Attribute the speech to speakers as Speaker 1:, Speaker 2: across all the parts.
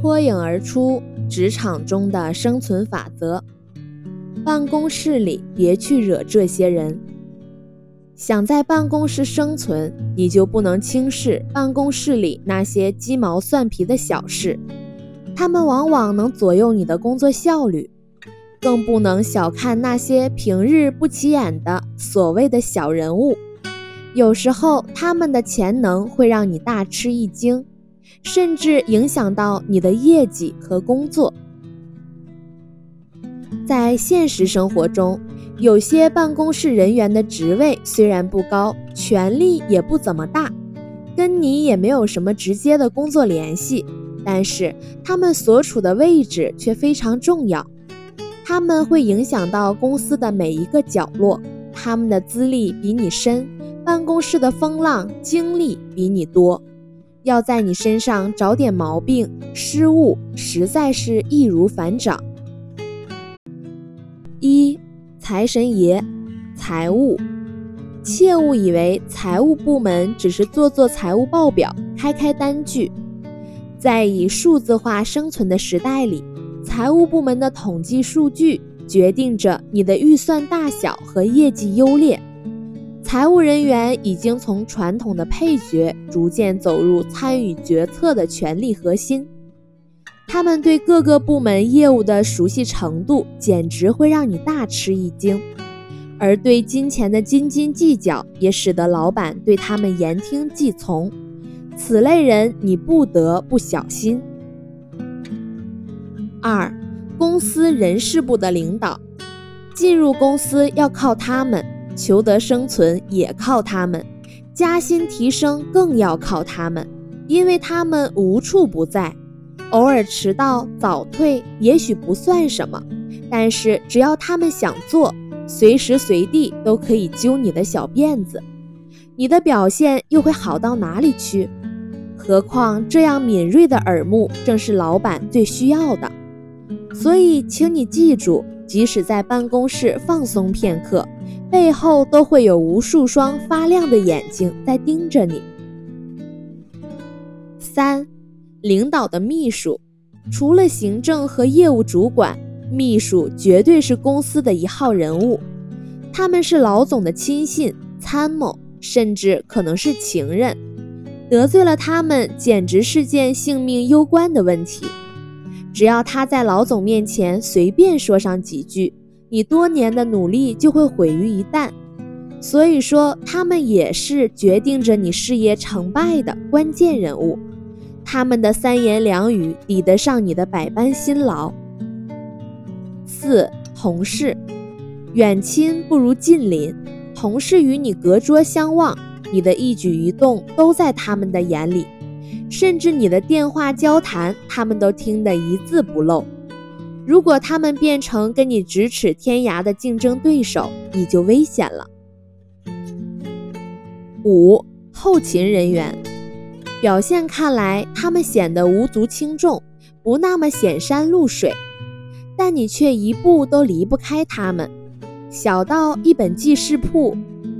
Speaker 1: 脱颖而出，职场中的生存法则。办公室里别去惹这些人。想在办公室生存，你就不能轻视办公室里那些鸡毛蒜皮的小事，他们往往能左右你的工作效率。更不能小看那些平日不起眼的所谓的小人物，有时候他们的潜能会让你大吃一惊，甚至影响到你的业绩和工作。在现实生活中，有些办公室人员的职位虽然不高，权力也不怎么大，跟你也没有什么直接的工作联系，但是他们所处的位置却非常重要。他们会影响到公司的每一个角落，他们的资历比你深，办公室的风浪经历比你多，要在你身上找点毛病失误，实在是易如反掌。一财神爷，财务，切勿以为财务部门只是做做财务报表，开开单据，在以数字化生存的时代里。财务部门的统计数据决定着你的预算大小和业绩优劣。财务人员已经从传统的配角逐渐走入参与决策的权力核心。他们对各个部门业务的熟悉程度，简直会让你大吃一惊。而对金钱的斤斤计较，也使得老板对他们言听计从。此类人，你不得不小心。二，公司人事部的领导，进入公司要靠他们，求得生存也靠他们，加薪提升更要靠他们，因为他们无处不在。偶尔迟到早退也许不算什么，但是只要他们想做，随时随地都可以揪你的小辫子，你的表现又会好到哪里去？何况这样敏锐的耳目，正是老板最需要的。所以，请你记住，即使在办公室放松片刻，背后都会有无数双发亮的眼睛在盯着你。三，领导的秘书，除了行政和业务主管，秘书绝对是公司的一号人物。他们是老总的亲信、参谋，甚至可能是情人。得罪了他们，简直是件性命攸关的问题。只要他在老总面前随便说上几句，你多年的努力就会毁于一旦。所以说，他们也是决定着你事业成败的关键人物。他们的三言两语抵得上你的百般辛劳。四同事，远亲不如近邻，同事与你隔桌相望，你的一举一动都在他们的眼里。甚至你的电话交谈，他们都听得一字不漏。如果他们变成跟你咫尺天涯的竞争对手，你就危险了。五后勤人员，表现看来他们显得无足轻重，不那么显山露水，但你却一步都离不开他们。小到一本记事簿，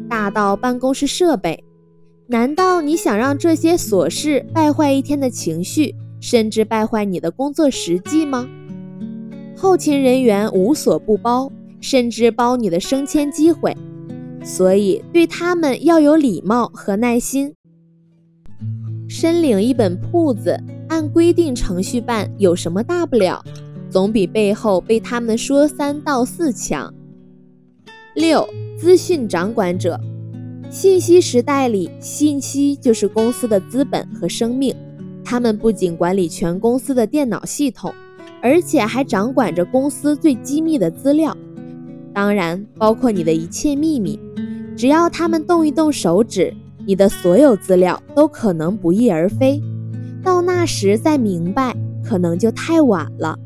Speaker 1: 大到办公室设备。难道你想让这些琐事败坏一天的情绪，甚至败坏你的工作实际吗？后勤人员无所不包，甚至包你的升迁机会，所以对他们要有礼貌和耐心。申领一本铺子，按规定程序办，有什么大不了？总比背后被他们说三道四强。六，资讯掌管者。信息时代里，信息就是公司的资本和生命。他们不仅管理全公司的电脑系统，而且还掌管着公司最机密的资料，当然包括你的一切秘密。只要他们动一动手指，你的所有资料都可能不翼而飞。到那时再明白，可能就太晚了。